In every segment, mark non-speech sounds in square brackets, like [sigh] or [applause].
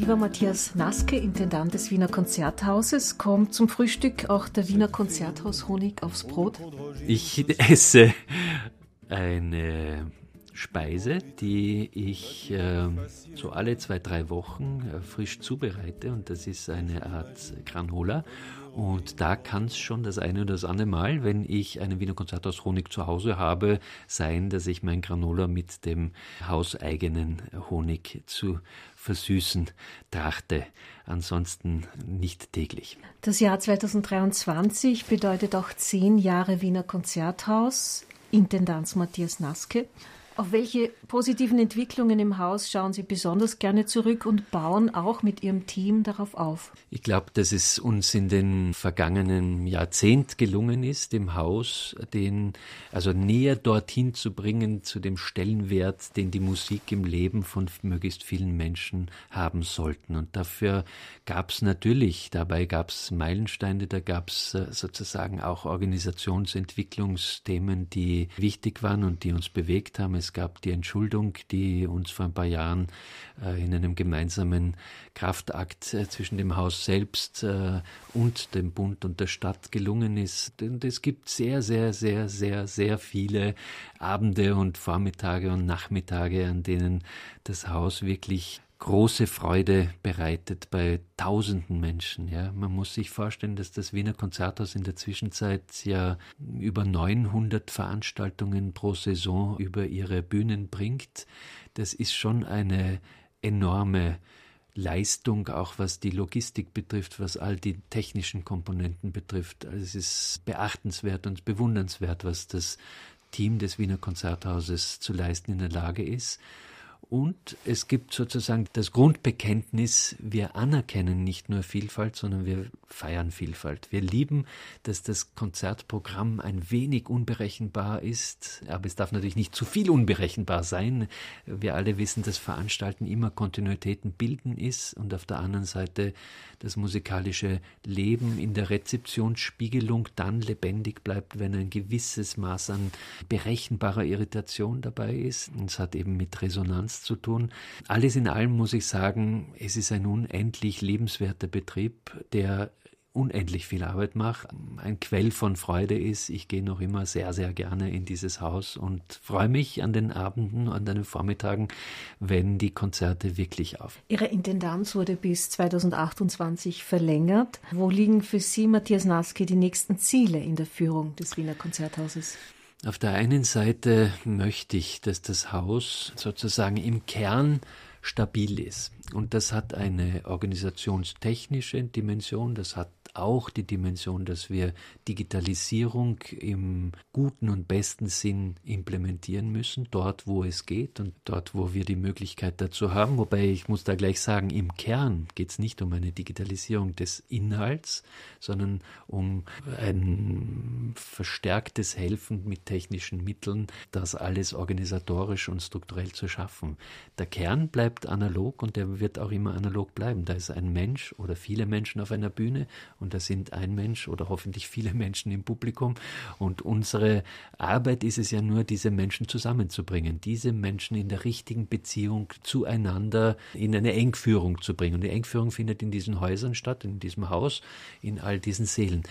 Lieber Matthias Naske, Intendant des Wiener Konzerthauses, kommt zum Frühstück auch der Wiener Konzerthaus Honig aufs Brot? Ich esse eine Speise, die ich äh, so alle zwei, drei Wochen äh, frisch zubereite und das ist eine Art Granola und da kann es schon das eine oder das andere Mal, wenn ich einen Wiener Konzerthaus Honig zu Hause habe, sein, dass ich mein Granola mit dem hauseigenen Honig zu versüßen trachte. Ansonsten nicht täglich. Das Jahr 2023 bedeutet auch zehn Jahre Wiener Konzerthaus. Intendanz Matthias Naske. Auf welche positiven Entwicklungen im Haus schauen Sie besonders gerne zurück und bauen auch mit Ihrem Team darauf auf? Ich glaube, dass es uns in den vergangenen Jahrzehnt gelungen ist, dem Haus den, also näher dorthin zu bringen, zu dem Stellenwert, den die Musik im Leben von möglichst vielen Menschen haben sollten. Und dafür gab es natürlich, dabei gab es Meilensteine, da gab es äh, sozusagen auch Organisationsentwicklungsthemen, die wichtig waren und die uns bewegt haben. Es gab die Entschuldung, die uns vor ein paar Jahren äh, in einem gemeinsamen Kraftakt äh, zwischen dem Haus selbst äh, und dem Bund und der Stadt gelungen ist. Und es gibt sehr, sehr, sehr, sehr, sehr viele Abende und Vormittage und Nachmittage, an denen das Haus wirklich große Freude bereitet bei tausenden Menschen. Ja. Man muss sich vorstellen, dass das Wiener Konzerthaus in der Zwischenzeit ja über 900 Veranstaltungen pro Saison über ihre Bühnen bringt. Das ist schon eine enorme Leistung, auch was die Logistik betrifft, was all die technischen Komponenten betrifft. Also es ist beachtenswert und bewundernswert, was das Team des Wiener Konzerthauses zu leisten in der Lage ist. Und es gibt sozusagen das Grundbekenntnis, wir anerkennen nicht nur Vielfalt, sondern wir feiern Vielfalt. Wir lieben, dass das Konzertprogramm ein wenig unberechenbar ist, aber es darf natürlich nicht zu viel unberechenbar sein. Wir alle wissen, dass Veranstalten immer Kontinuitäten bilden ist und auf der anderen Seite das musikalische Leben in der Rezeptionsspiegelung dann lebendig bleibt, wenn ein gewisses Maß an berechenbarer Irritation dabei ist. Und es hat eben mit Resonanz zu tun. Alles in allem muss ich sagen, es ist ein unendlich lebenswerter Betrieb, der unendlich viel Arbeit mache, ein Quell von Freude ist. Ich gehe noch immer sehr, sehr gerne in dieses Haus und freue mich an den Abenden, an den Vormittagen, wenn die Konzerte wirklich auf. Ihre Intendanz wurde bis 2028 verlängert. Wo liegen für Sie, Matthias Naske, die nächsten Ziele in der Führung des Wiener Konzerthauses? Auf der einen Seite möchte ich, dass das Haus sozusagen im Kern stabil ist. Und das hat eine organisationstechnische Dimension, das hat auch die Dimension, dass wir Digitalisierung im guten und besten Sinn implementieren müssen, dort wo es geht und dort wo wir die Möglichkeit dazu haben. Wobei ich muss da gleich sagen, im Kern geht es nicht um eine Digitalisierung des Inhalts, sondern um ein verstärktes Helfen mit technischen Mitteln, das alles organisatorisch und strukturell zu schaffen. Der Kern bleibt analog und der wird auch immer analog bleiben. Da ist ein Mensch oder viele Menschen auf einer Bühne und da sind ein Mensch oder hoffentlich viele Menschen im Publikum. Und unsere Arbeit ist es ja nur, diese Menschen zusammenzubringen, diese Menschen in der richtigen Beziehung zueinander in eine Engführung zu bringen. Und die Engführung findet in diesen Häusern statt, in diesem Haus, in all diesen Seelen.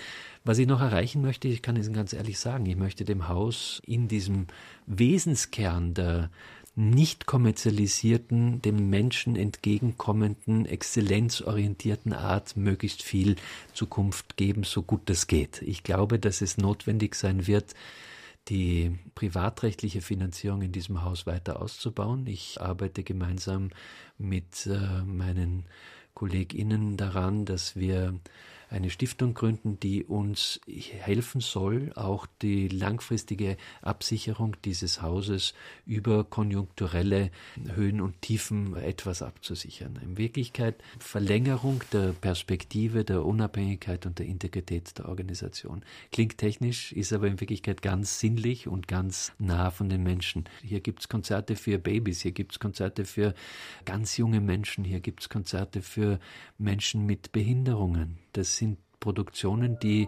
Was ich noch erreichen möchte, ich kann es ganz ehrlich sagen, ich möchte dem Haus in diesem Wesenskern der nicht kommerzialisierten, dem Menschen entgegenkommenden, exzellenzorientierten Art möglichst viel Zukunft geben, so gut es geht. Ich glaube, dass es notwendig sein wird, die privatrechtliche Finanzierung in diesem Haus weiter auszubauen. Ich arbeite gemeinsam mit äh, meinen KollegInnen daran, dass wir eine Stiftung gründen, die uns helfen soll, auch die langfristige Absicherung dieses Hauses über konjunkturelle Höhen und Tiefen etwas abzusichern. In Wirklichkeit Verlängerung der Perspektive der Unabhängigkeit und der Integrität der Organisation. Klingt technisch, ist aber in Wirklichkeit ganz sinnlich und ganz nah von den Menschen. Hier gibt es Konzerte für Babys, hier gibt es Konzerte für ganz junge Menschen, hier gibt es Konzerte für Menschen mit Behinderungen. Das sind Produktionen, die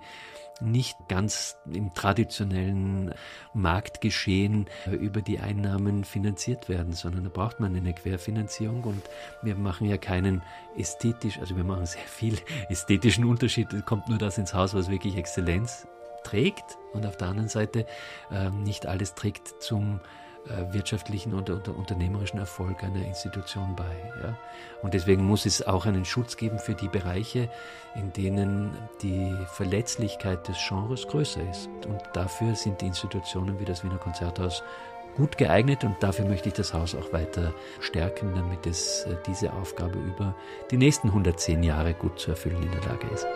nicht ganz im traditionellen Marktgeschehen über die Einnahmen finanziert werden, sondern da braucht man eine Querfinanzierung und wir machen ja keinen ästhetisch, also wir machen sehr viel [laughs] ästhetischen Unterschied. Es kommt nur das ins Haus, was wirklich Exzellenz trägt und auf der anderen Seite äh, nicht alles trägt zum wirtschaftlichen oder, oder, unternehmerischen Erfolg einer Institution bei. Ja? Und deswegen muss es auch einen Schutz geben für die Bereiche, in denen die Verletzlichkeit des Genres größer ist. Und dafür sind die Institutionen wie das Wiener Konzerthaus gut geeignet und dafür möchte ich das Haus auch weiter stärken, damit es äh, diese Aufgabe über die nächsten 110 Jahre gut zu erfüllen in der Lage ist.